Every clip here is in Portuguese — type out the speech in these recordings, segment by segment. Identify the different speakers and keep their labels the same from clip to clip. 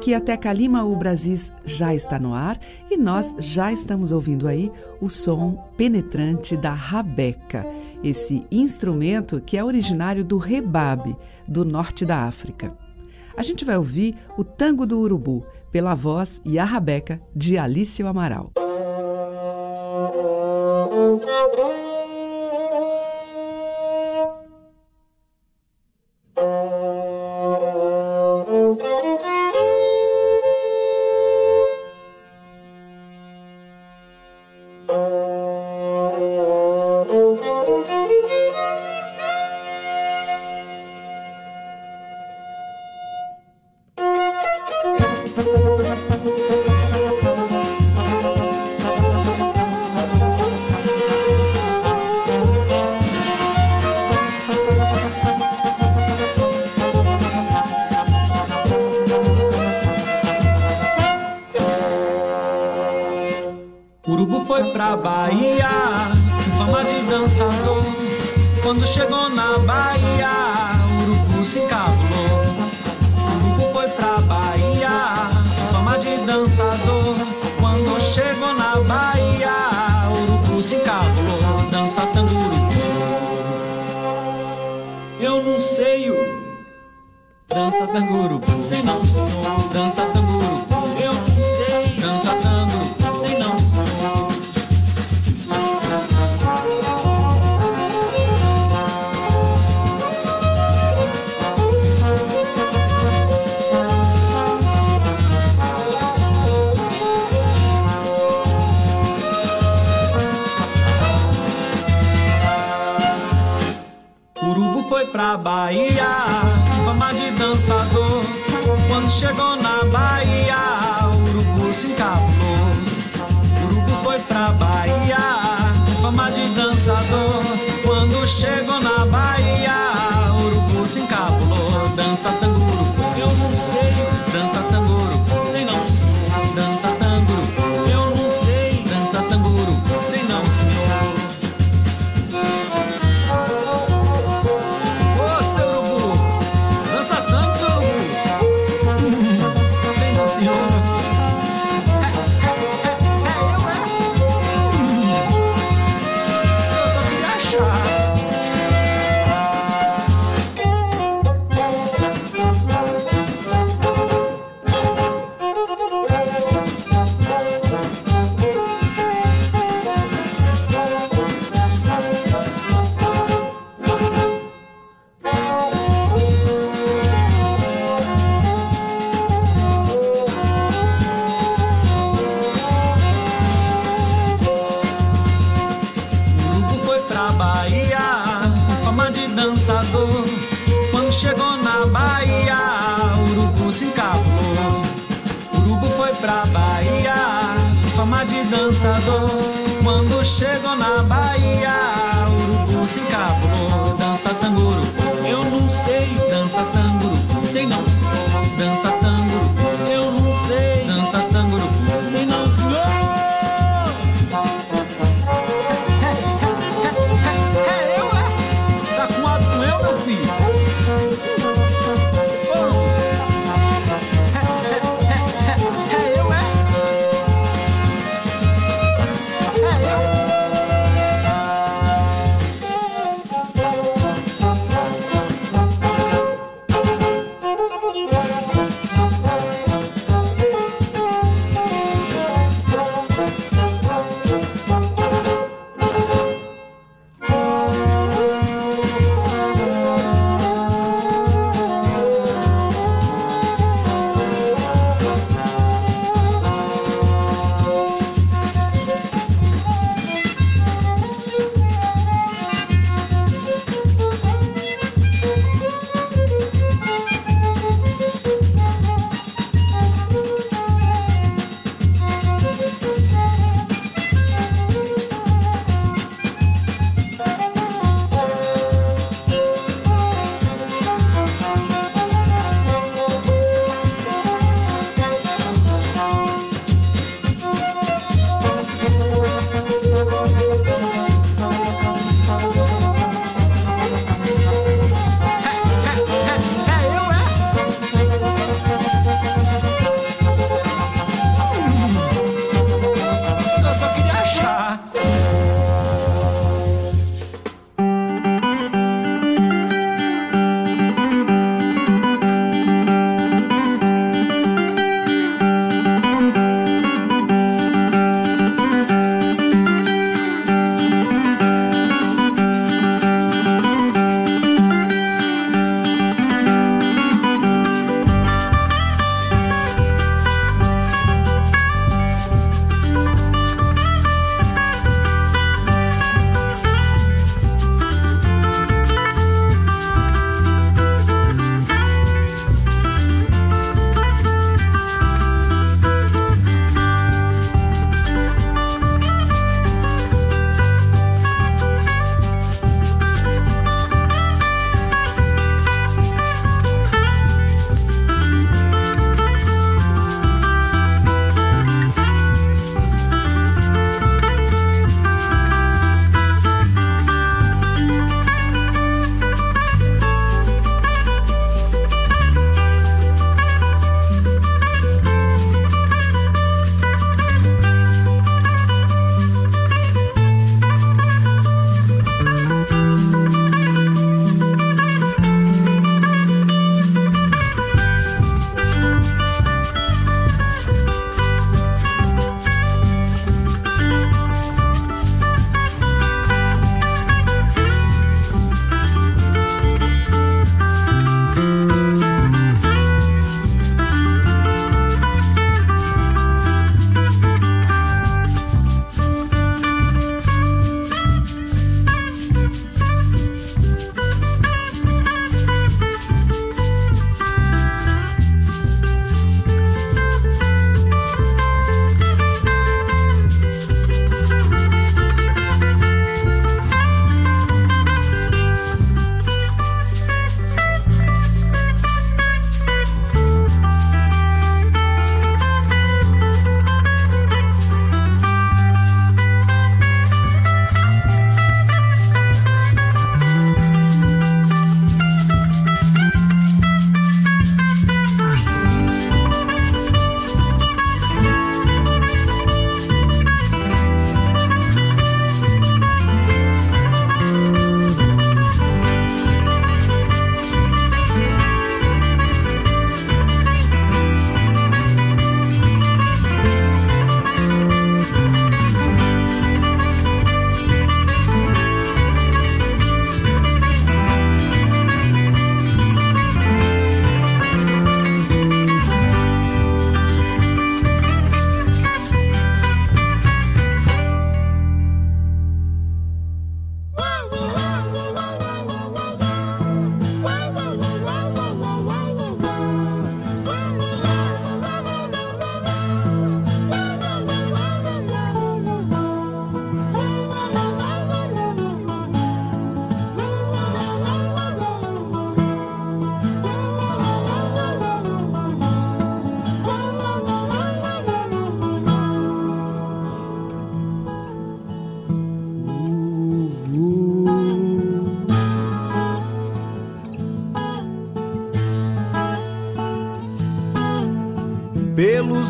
Speaker 1: Que até Calima, o Brasis já está no ar e nós já estamos ouvindo aí o som penetrante da rabeca, esse instrumento que é originário do rebabe, do norte da África. A gente vai ouvir o Tango do Urubu, pela voz e a rabeca de Alício Amaral.
Speaker 2: dançador. Quando chegou na Bahia, urubu se encapulou. Dança tango, eu não sei. Dança tango, sei não.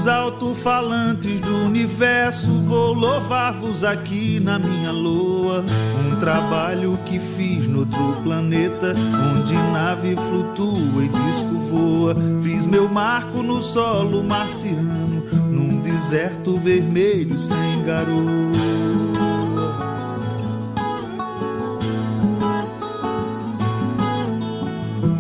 Speaker 3: Pelos alto-falantes do universo, vou louvar-vos aqui na minha loa. Um trabalho que fiz no outro planeta, onde nave flutua e disco voa. Fiz meu marco no solo marciano, num deserto vermelho sem garoto.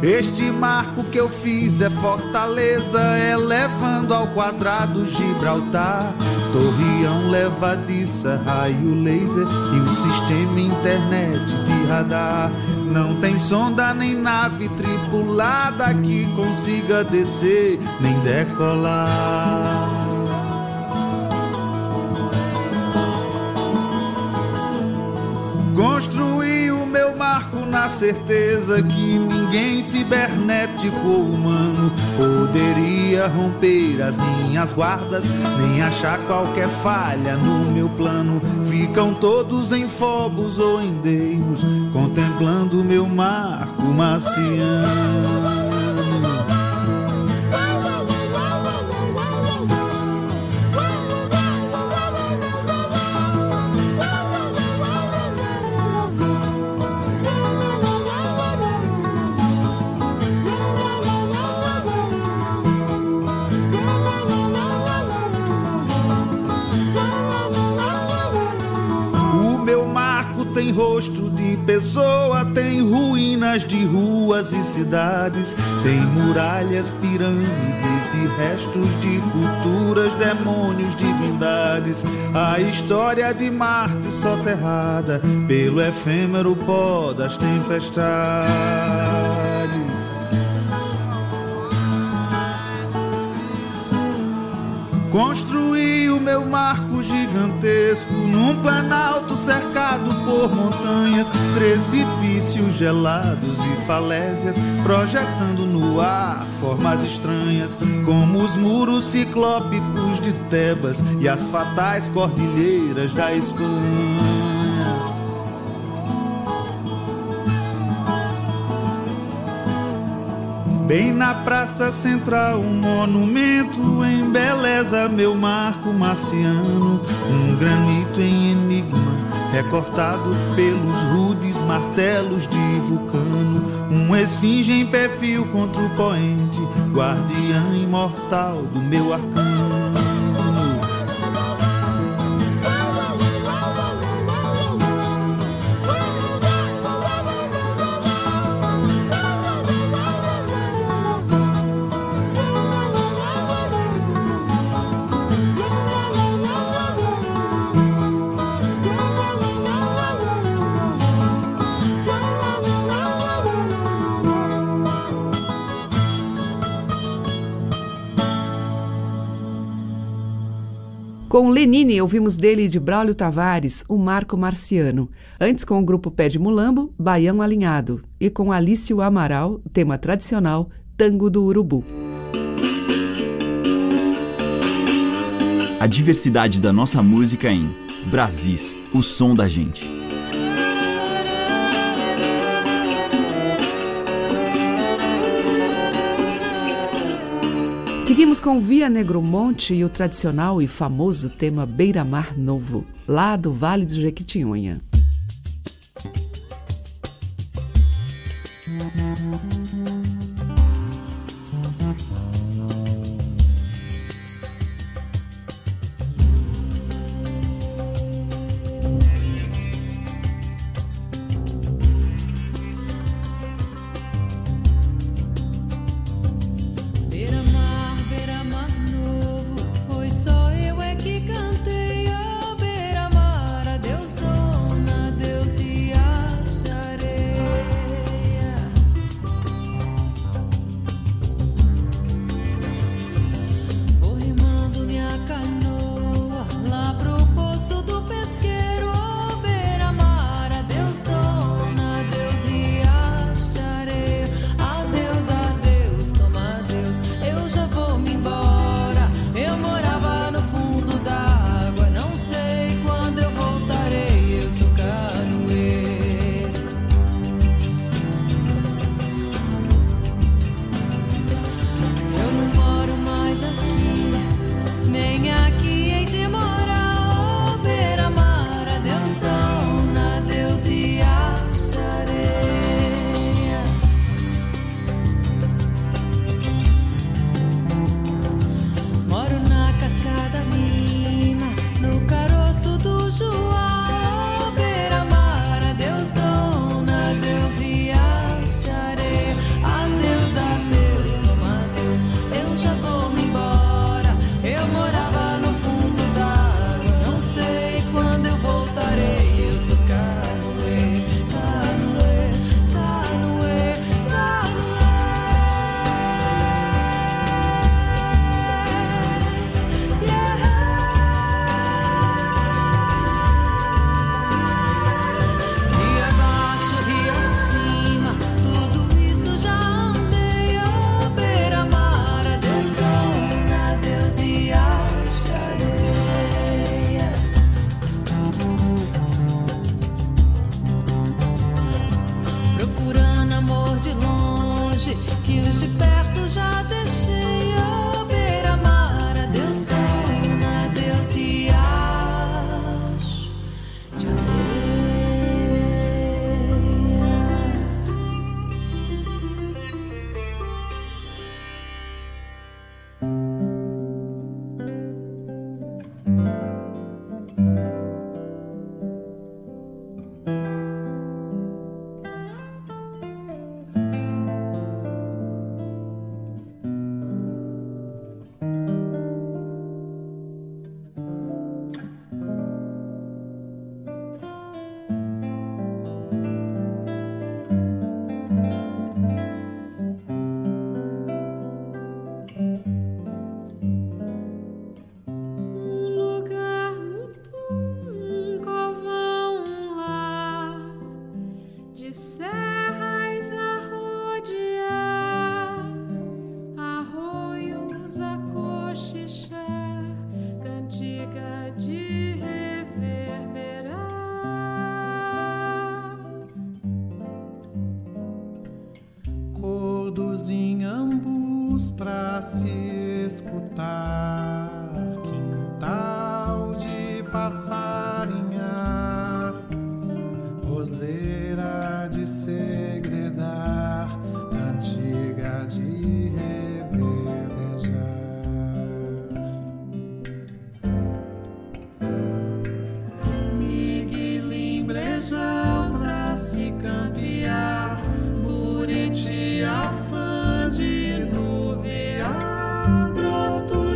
Speaker 3: Este marco que eu fiz é fortaleza, elevando ao quadrado Gibraltar. Torreão levadiça, raio laser e um sistema internet de radar. Não tem sonda nem nave tripulada que consiga descer nem decolar. Marco na certeza que ninguém cibernético ou humano poderia romper as minhas guardas, nem achar qualquer falha no meu plano. Ficam todos em fogos ou em deimos, contemplando meu marco marciano. Pessoa, tem ruínas de ruas e cidades, tem muralhas, pirâmides e restos de culturas, demônios, divindades. A história de Marte soterrada pelo efêmero pó das tempestades. Construí o meu marco gigantesco num planalto cercado por montanhas, precipícios gelados e falésias, projetando no ar formas estranhas, como os muros ciclópicos de Tebas e as fatais cordilheiras da Espanha. Bem na praça central, um monumento embeleza meu marco marciano. Um granito em enigma, recortado pelos rudes martelos de vulcano. Um esfinge em perfil contra o poente, guardiã imortal do meu arcano.
Speaker 4: Lenine, ouvimos dele de Braulio Tavares, o Marco Marciano. Antes, com o grupo Pé de Mulambo, Baião Alinhado. E com Alício Amaral, tema tradicional, Tango do Urubu.
Speaker 5: A diversidade da nossa música em Brasis, o som da gente.
Speaker 4: Seguimos com Via Negromonte e o tradicional e famoso tema Beira Mar Novo, lá do Vale do Jequitinhonha.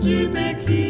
Speaker 6: Que
Speaker 7: vem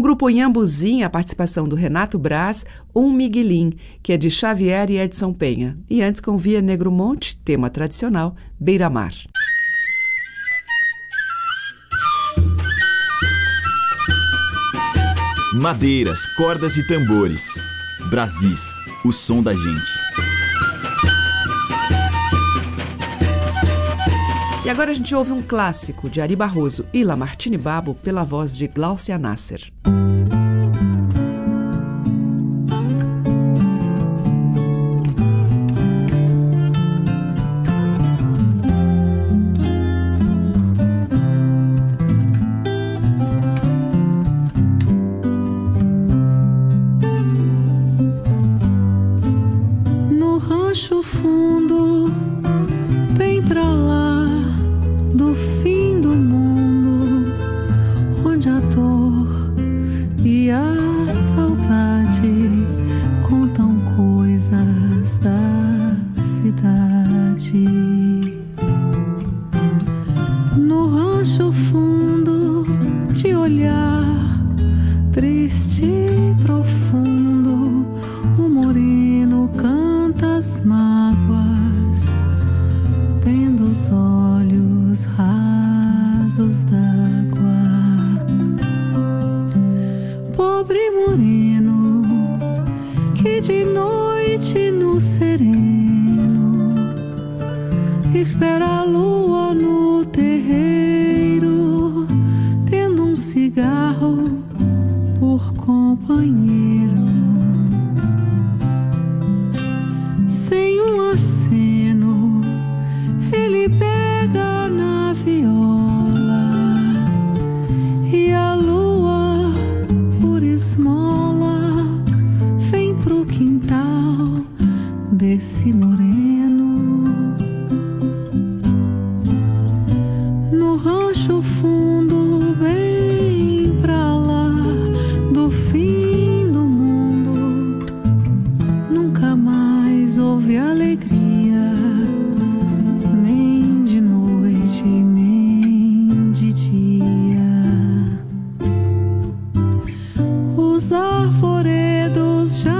Speaker 4: o grupo Inhambuzinho, a participação do Renato Braz, Um Miguelim, que é de Xavier e Edson Penha. E antes com Via Negro Monte, tema tradicional, Beira Mar.
Speaker 5: Madeiras, cordas e tambores. Brasis, o som da gente.
Speaker 4: E agora a gente ouve um clássico de Ari Barroso e Lamartine Babo pela voz de Glaucia Nasser.
Speaker 6: arvoredos já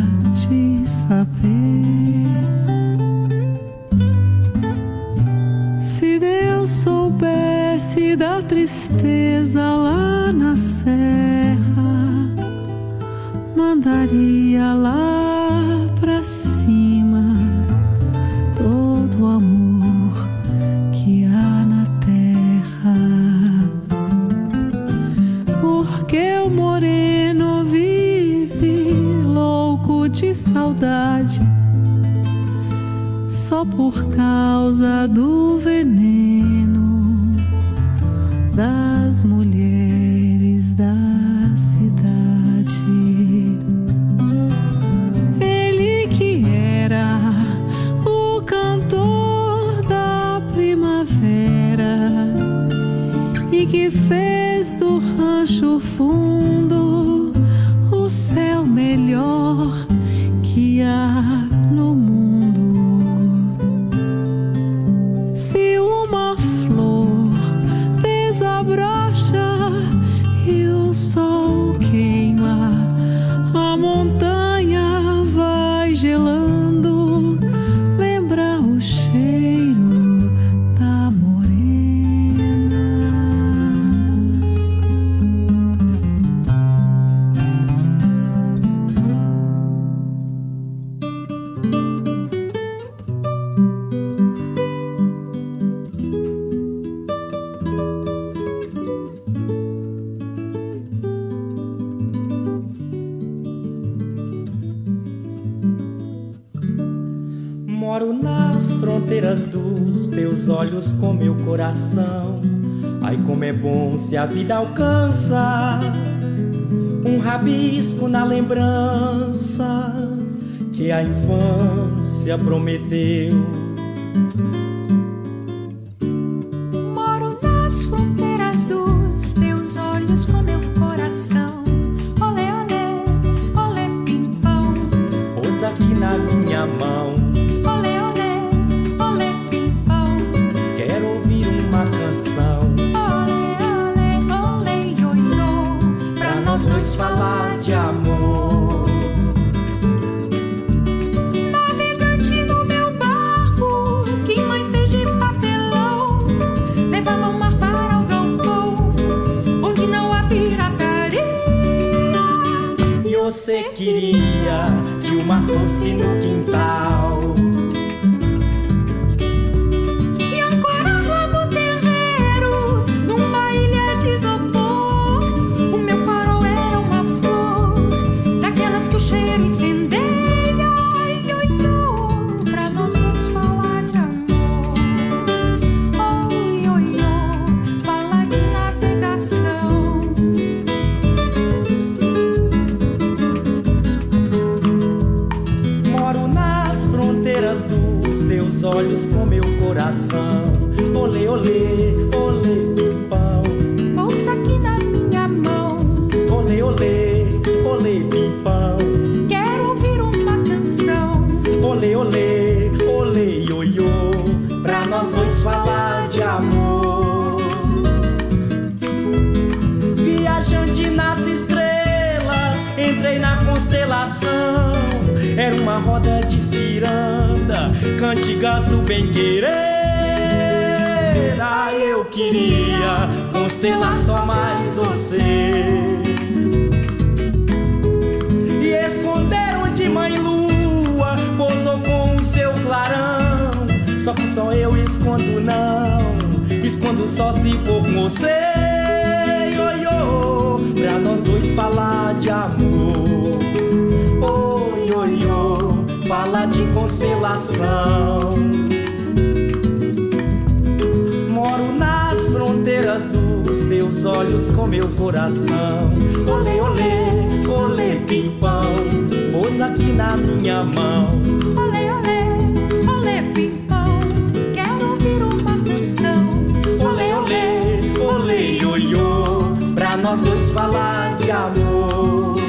Speaker 6: certeza lá na
Speaker 7: serra mandaria lá
Speaker 6: pra cima todo o amor
Speaker 7: que há na terra. Porque o moreno vive louco de saudade só por causa do veneno flor desabrocha
Speaker 6: prometeu. Você queria que o mar fosse no quintal. Constelação. Era uma roda de ciranda, cantigas do bem-querer. Ah, eu queria constelar só mais você e esconderam de mãe lua, pousou com o seu clarão. Só que só eu escondo não, escondo só se for com você. Oi, oi, pra nós dois falar de amor. Falar de constelação. Moro nas fronteiras dos teus olhos com meu coração. Olê, olê, olê, pimpão, pousa aqui na minha mão.
Speaker 7: Olê, olê, olê, pimpão. Quero ouvir uma canção.
Speaker 6: Olê, olê, olê, ioiô, pra nós dois falar de amor.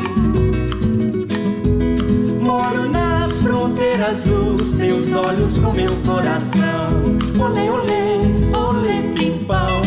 Speaker 6: Fronteiras dos teus olhos com meu coração. Olê, olê, olê, pimpão.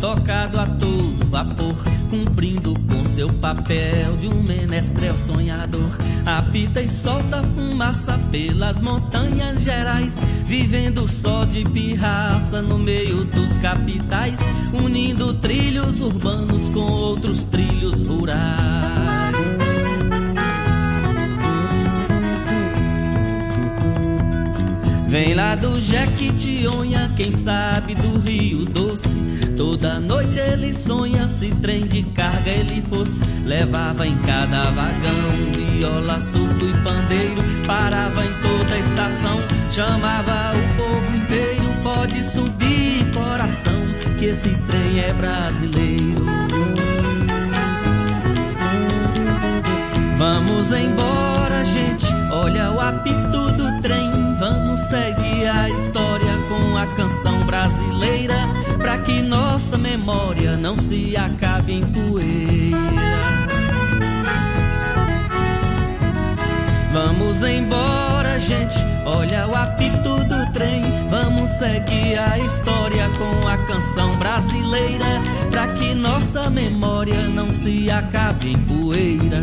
Speaker 1: Tocado a todo vapor, cumprindo com seu papel de um menestrel sonhador. Apita e solta fumaça pelas montanhas gerais, vivendo só de pirraça no meio dos capitais, unindo trilhos urbanos com outros trilhos rurais. Vem lá do Jequitinhonha, quem sabe do Rio Doce. Toda noite ele sonha, se trem de carga ele fosse. Levava em cada vagão viola, surdo e pandeiro. Parava em toda a estação, chamava o povo inteiro. Pode subir, coração, que esse trem é brasileiro. Vamos embora, gente, olha o apito do trem. Vamos seguir a história com a canção brasileira, pra que nossa memória não se acabe em poeira. Vamos embora, gente, olha o apito do trem. Vamos seguir a história com a canção brasileira, pra que nossa memória não se acabe em poeira.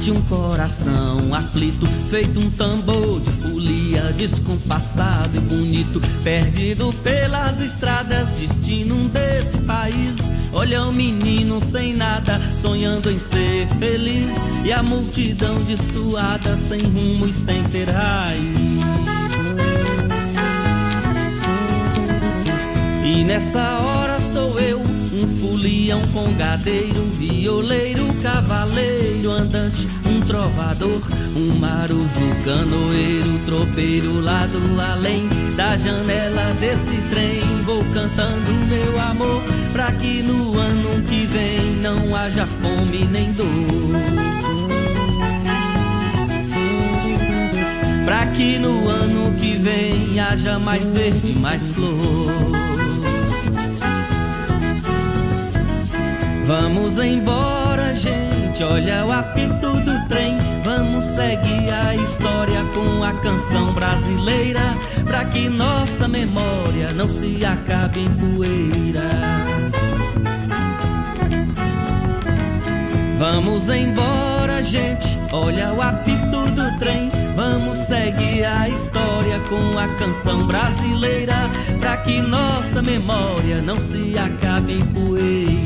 Speaker 1: Bate um coração aflito, feito um tambor de folia, descompassado e bonito, perdido pelas estradas, destino desse país. Olha o menino sem nada, sonhando em ser feliz, e a multidão destoada, sem rumo e sem ter raiz. E nessa hora sou eu um folião congadeiro, violeiro, cavaleiro, andante, um trovador, um marujo, canoeiro, tropeiro, lá do além da janela desse trem. Vou cantando meu amor, pra que no ano que vem não haja fome nem dor. Pra que no ano que vem haja mais verde, mais flor. Vamos embora, gente, olha o apito do trem. Vamos seguir a história com a canção brasileira, pra que nossa memória não se acabe em poeira. Vamos embora, gente, olha o apito do trem. Vamos seguir a história com a canção brasileira, pra que nossa memória não se acabe em poeira.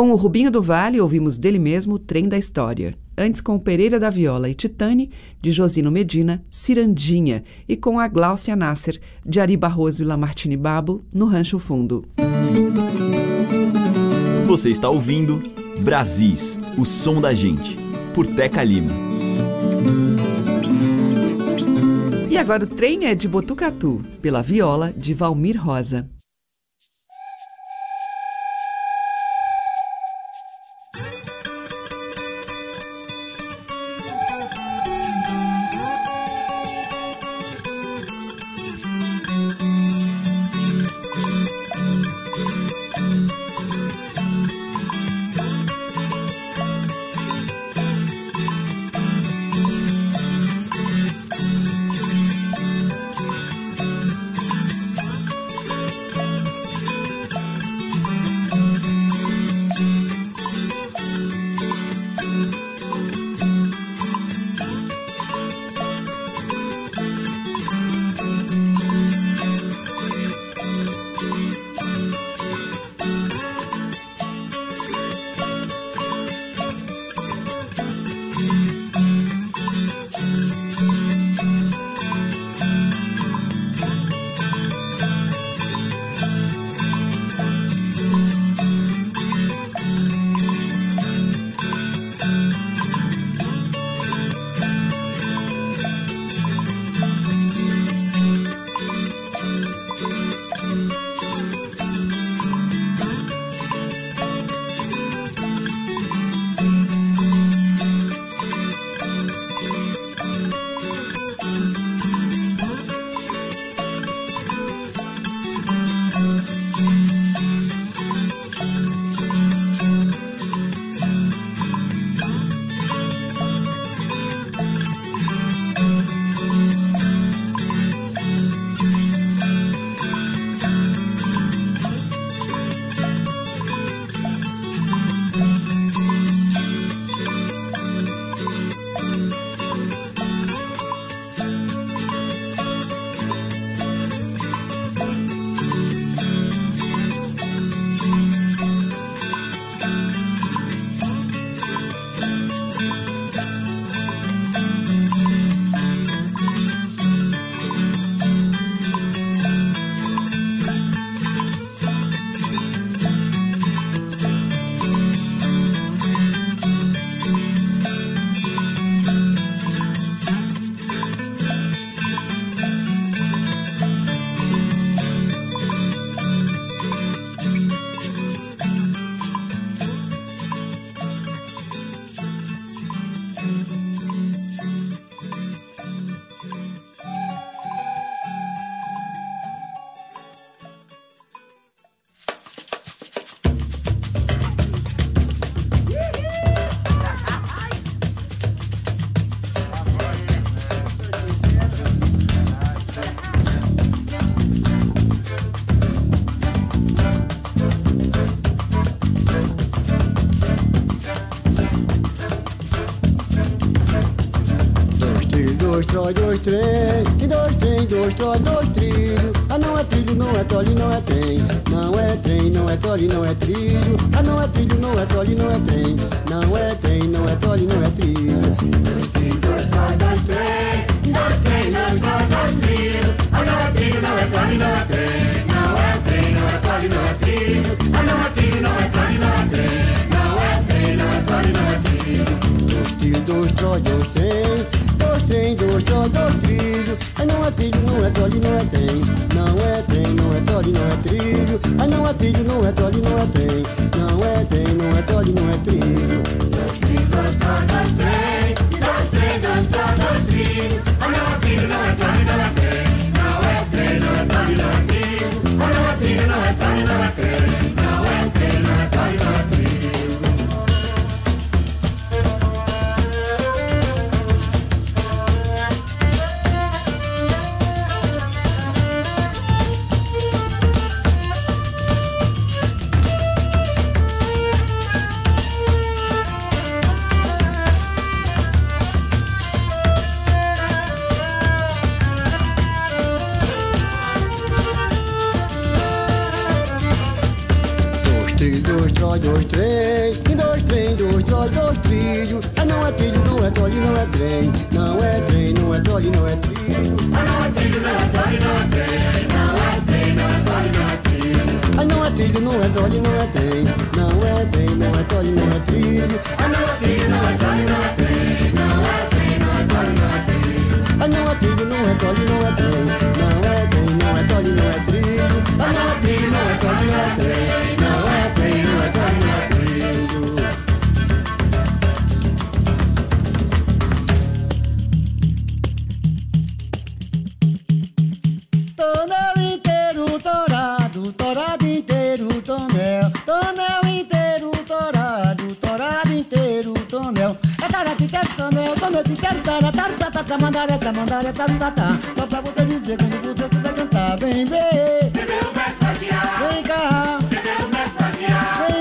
Speaker 4: Com o Rubinho do Vale, ouvimos dele mesmo o Trem da História. Antes, com o Pereira da Viola e Titane, de Josino Medina, Cirandinha. E com a Gláucia Nasser, de Ari Barroso e Lamartine Babo, no Rancho Fundo.
Speaker 5: Você está ouvindo Brasis, o som da gente, por Teca Lima.
Speaker 4: E agora o trem é de Botucatu, pela viola de Valmir Rosa.
Speaker 8: não é trole, não é trem. Não é trem, não é trole, não é trilho. Ai, não é trilho, não é trole, não é trem. Não é trem, não é trole, não é trilho. mandareta, tá, mandareta, tatá. Tá, tá. Só pra você dizer quando você souber cantar. Vem ver.
Speaker 9: Vem ver os mestres.
Speaker 8: Vem cá.
Speaker 9: Vem ver os mestres fatiar.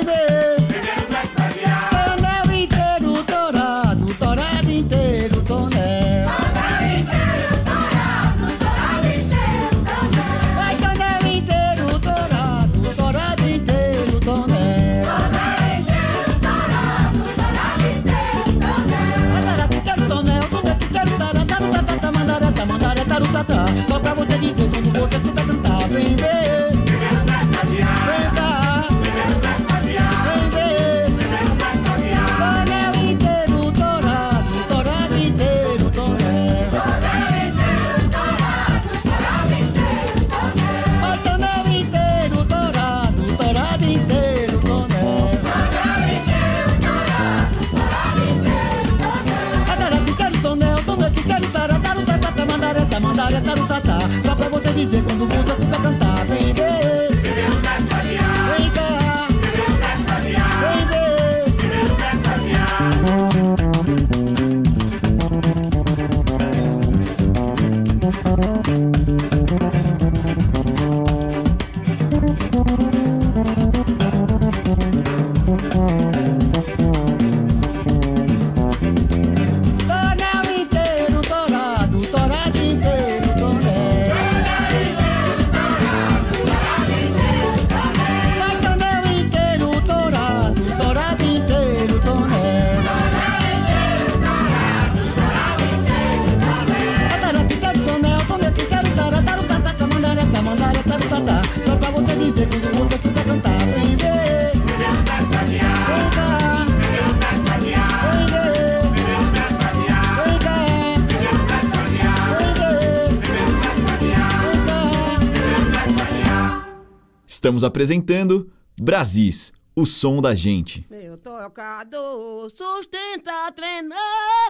Speaker 5: Estamos apresentando Brasis, o som da gente.
Speaker 10: Meu tocador sustenta treinando,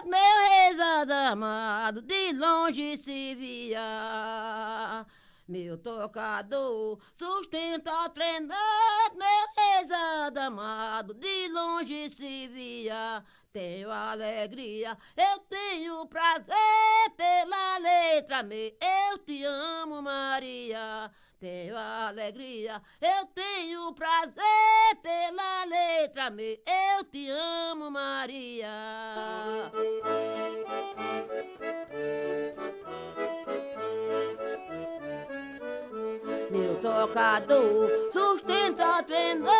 Speaker 10: meu rezado amado, de longe se via. Meu tocador sustenta treinando, meu rezado amado, de longe se via. Tenho alegria, eu tenho prazer pela letra, me eu te amo, Maria tenho alegria, eu tenho prazer pela letra me. Eu te amo, Maria.
Speaker 11: Meu tocador sustenta treinando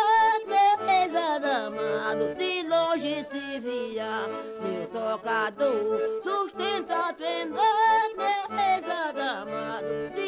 Speaker 11: meu ex-adamado, de longe se via. Meu tocador sustenta treinando meu ex-adamado, de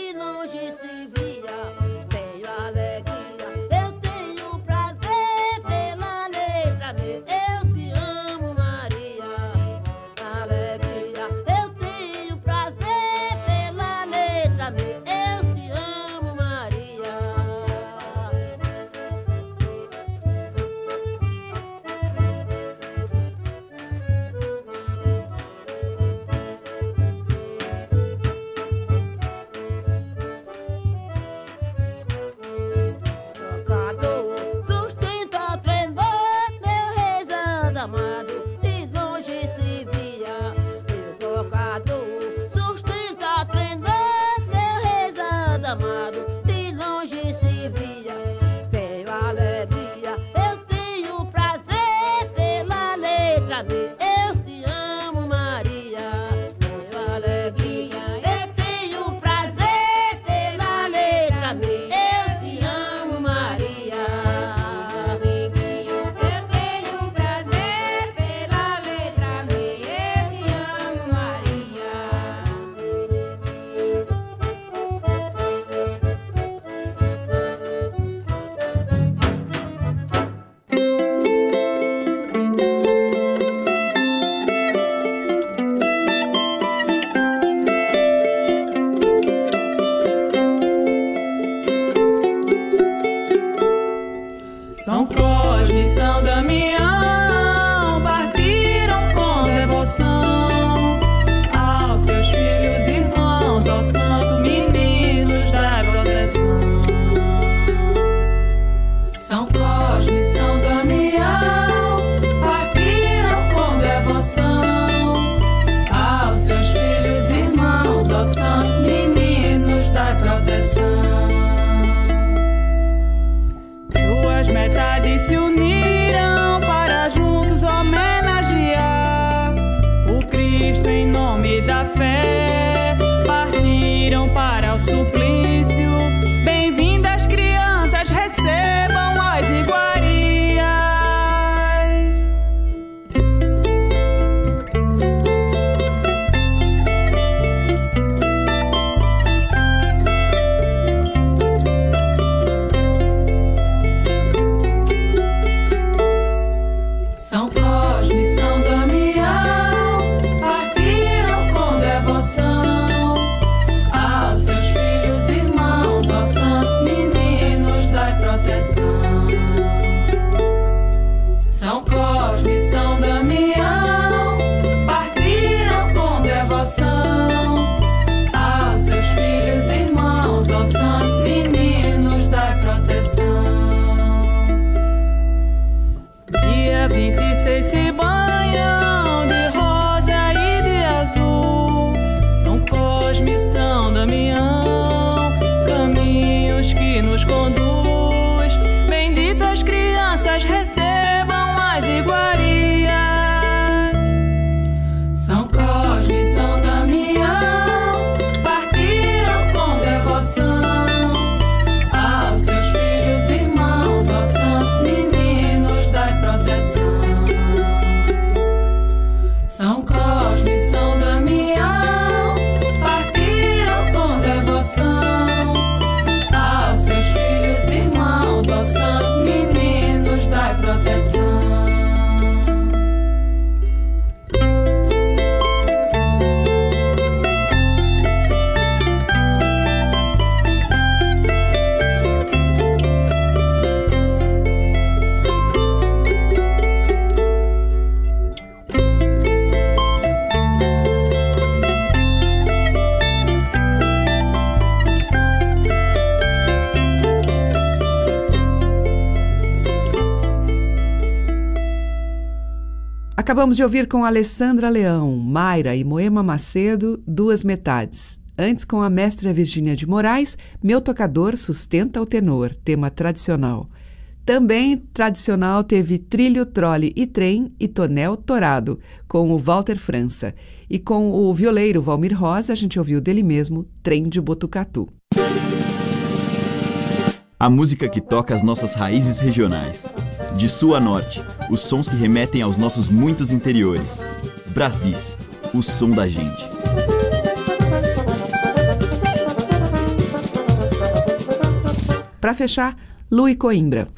Speaker 4: Acabamos de ouvir com Alessandra Leão, Mayra e Moema Macedo, Duas Metades. Antes, com a mestra Virginia de Moraes, Meu Tocador Sustenta o Tenor, tema tradicional. Também tradicional teve Trilho, Trole e Trem e Tonel Torado, com o Walter França. E com o violeiro Valmir Rosa, a gente ouviu dele mesmo Trem de Botucatu.
Speaker 5: A música que toca as nossas raízes regionais. De sul a norte, os sons que remetem aos nossos muitos interiores. Brasis, o som da gente.
Speaker 4: Para fechar,
Speaker 12: Lu e Coimbra.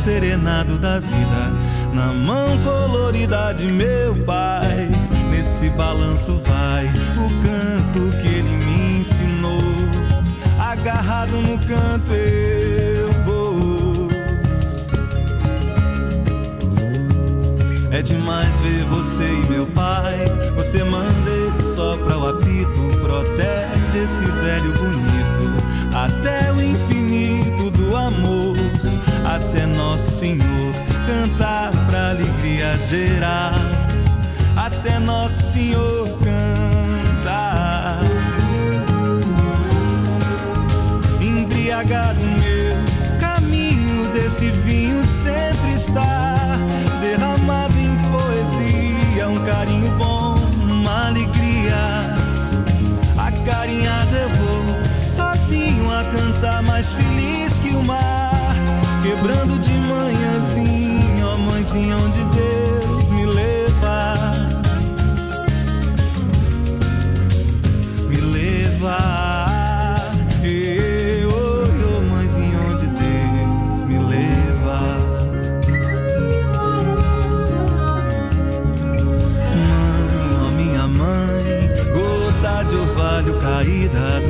Speaker 12: serenado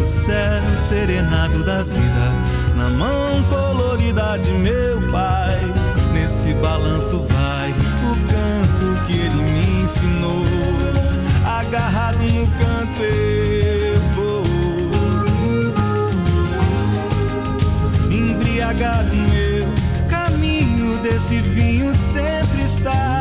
Speaker 12: do céu, serenado da vida, na mão colorida de meu pai. Nesse balanço vai o canto que ele me ensinou, agarrado no canto eu vou, embriagado meu caminho desse vinho sempre está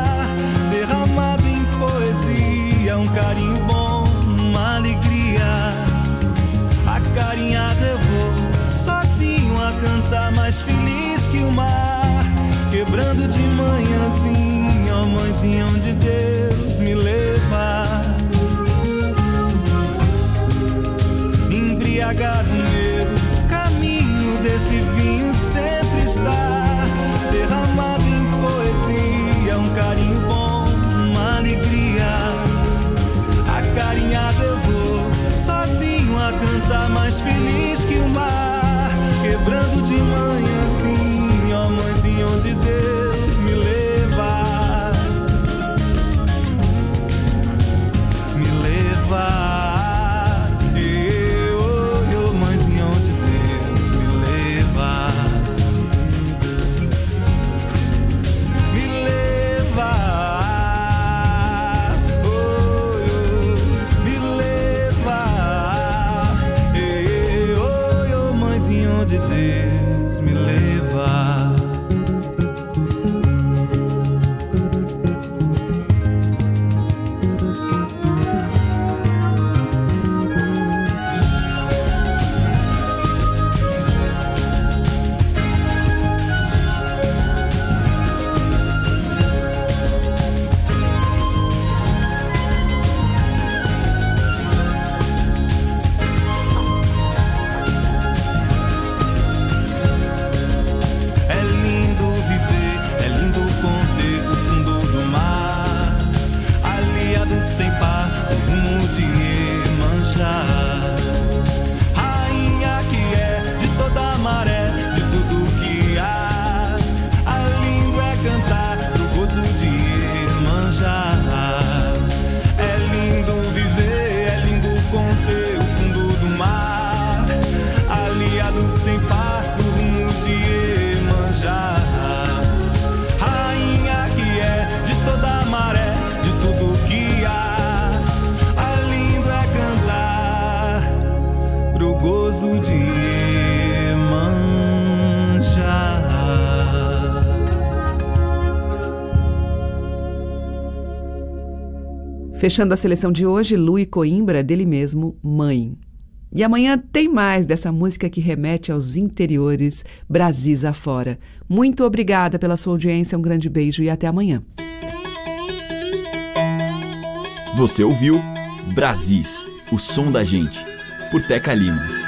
Speaker 12: quebrando de manhãzinha, ó mãezinha onde Deus me leva. Embriagado, meu caminho desse vinho sempre está derramado em poesia, um carinho bom, uma alegria. Acarinhado eu vou, sozinho a cantar mais feliz.
Speaker 13: Fechando a seleção de hoje, Lui Coimbra, dele mesmo, Mãe. E amanhã tem mais dessa música que remete aos interiores, Brasis afora. Muito obrigada pela sua audiência, um grande beijo e até amanhã.
Speaker 5: Você ouviu Brasis, o som da gente, por Teca Lima.